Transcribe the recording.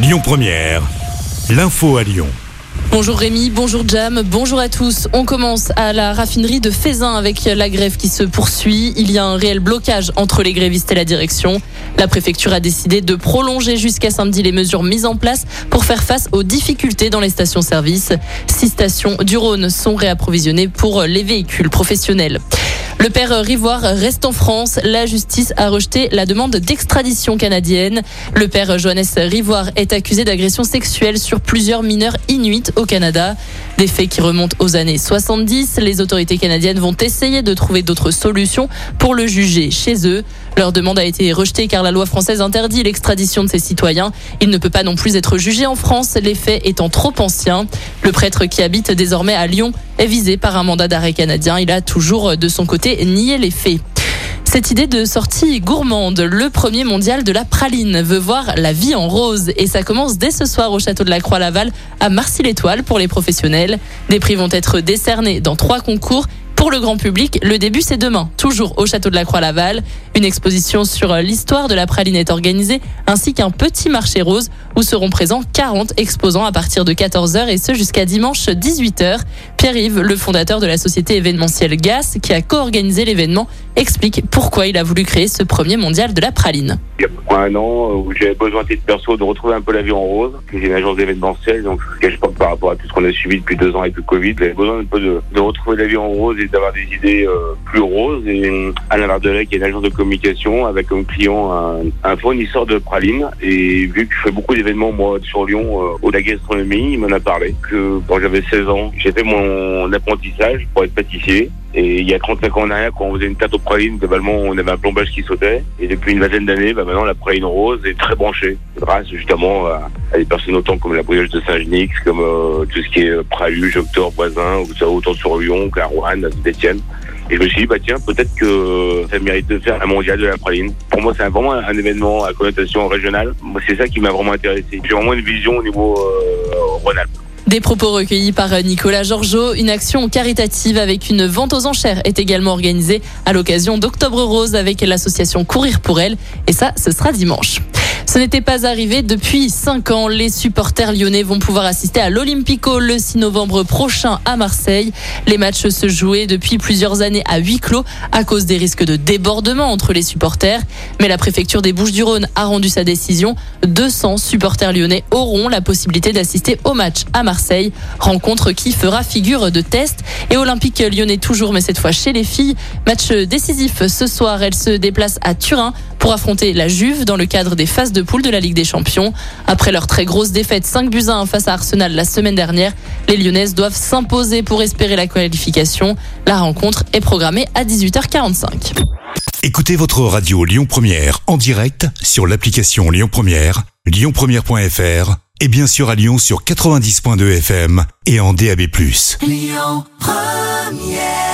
Lyon Première, l'info à Lyon. Bonjour Rémi, bonjour Jam, bonjour à tous. On commence à la raffinerie de Fézin avec la grève qui se poursuit. Il y a un réel blocage entre les grévistes et la direction. La préfecture a décidé de prolonger jusqu'à samedi les mesures mises en place pour faire face aux difficultés dans les stations-service. Six stations du Rhône sont réapprovisionnées pour les véhicules professionnels. Le père Rivoire reste en France. La justice a rejeté la demande d'extradition canadienne. Le père Johannes Rivoire est accusé d'agression sexuelle sur plusieurs mineurs inuits au Canada. Des faits qui remontent aux années 70. Les autorités canadiennes vont essayer de trouver d'autres solutions pour le juger chez eux. Leur demande a été rejetée car la loi française interdit l'extradition de ses citoyens. Il ne peut pas non plus être jugé en France, les faits étant trop anciens. Le prêtre qui habite désormais à Lyon est visé par un mandat d'arrêt canadien. Il a toujours de son côté nié les faits. Cette idée de sortie gourmande, le premier mondial de la praline, veut voir la vie en rose et ça commence dès ce soir au château de la Croix-Laval à Marcy-l'Étoile pour les professionnels. Des prix vont être décernés dans trois concours pour le grand public, le début c'est demain, toujours au château de la Croix-Laval. Une exposition sur l'histoire de la praline est organisée, ainsi qu'un petit marché rose où seront présents 40 exposants à partir de 14h et ce jusqu'à dimanche 18h. Pierre-Yves, le fondateur de la société événementielle GAS, qui a co-organisé l'événement, explique pourquoi il a voulu créer ce premier mondial de la praline. Il y a un an où j'avais besoin de perso de retrouver un peu la vie en rose. J'ai une agence d'événementiel, donc je pas par rapport à tout ce qu'on a suivi depuis deux ans avec le Covid. J'avais besoin un peu de, retrouver la vie en rose et d'avoir des idées euh, plus roses. Et Alain Vardelet, qui est une agence de communication, avec comme client un, fournisseur de praline. Et vu que je fais beaucoup d'événements, moi, sur Lyon, euh, au la gastronomie, il m'en a parlé que quand j'avais 16 ans, j'ai fait mon apprentissage pour être pâtissier. Et il y a 35 ans en arrière, quand on faisait une tarte aux pralines, globalement, on avait un plombage qui sautait. Et depuis une vingtaine d'années, bah maintenant, la praline rose est très branchée. Grâce justement à, des personnes autant comme la brioche de Saint-Genix, comme euh, tout ce qui est Praluge, Octobre, Voisin, autant sur Lyon, à Saint-Etienne. Et je me suis dit, bah tiens, peut-être que ça mérite de faire un mondial de la praline. Pour moi, c'est vraiment un événement à connotation régionale. C'est ça qui m'a vraiment intéressé. J'ai vraiment une vision au niveau euh, Rhône-Alpes. Des propos recueillis par Nicolas Georgeot. Une action caritative avec une vente aux enchères est également organisée à l'occasion d'Octobre Rose avec l'association Courir pour elle. Et ça, ce sera dimanche. Ce n'était pas arrivé depuis 5 ans. Les supporters lyonnais vont pouvoir assister à l'Olympico le 6 novembre prochain à Marseille. Les matchs se jouaient depuis plusieurs années à huis clos à cause des risques de débordement entre les supporters. Mais la préfecture des Bouches-du-Rhône a rendu sa décision. 200 supporters lyonnais auront la possibilité d'assister au match à Marseille. Rencontre qui fera figure de test. Et Olympique lyonnais toujours, mais cette fois chez les filles. Match décisif ce soir. Elle se déplace à Turin pour affronter la Juve dans le cadre des phases de poule de la Ligue des Champions. Après leur très grosse défaite 5 buts à 1 face à Arsenal la semaine dernière, les Lyonnaises doivent s'imposer pour espérer la qualification. La rencontre est programmée à 18h45. Écoutez votre radio Lyon Première en direct sur l'application Lyon Première, lyonpremière.fr et bien sûr à Lyon sur 90.2 FM et en DAB+. Lyon Première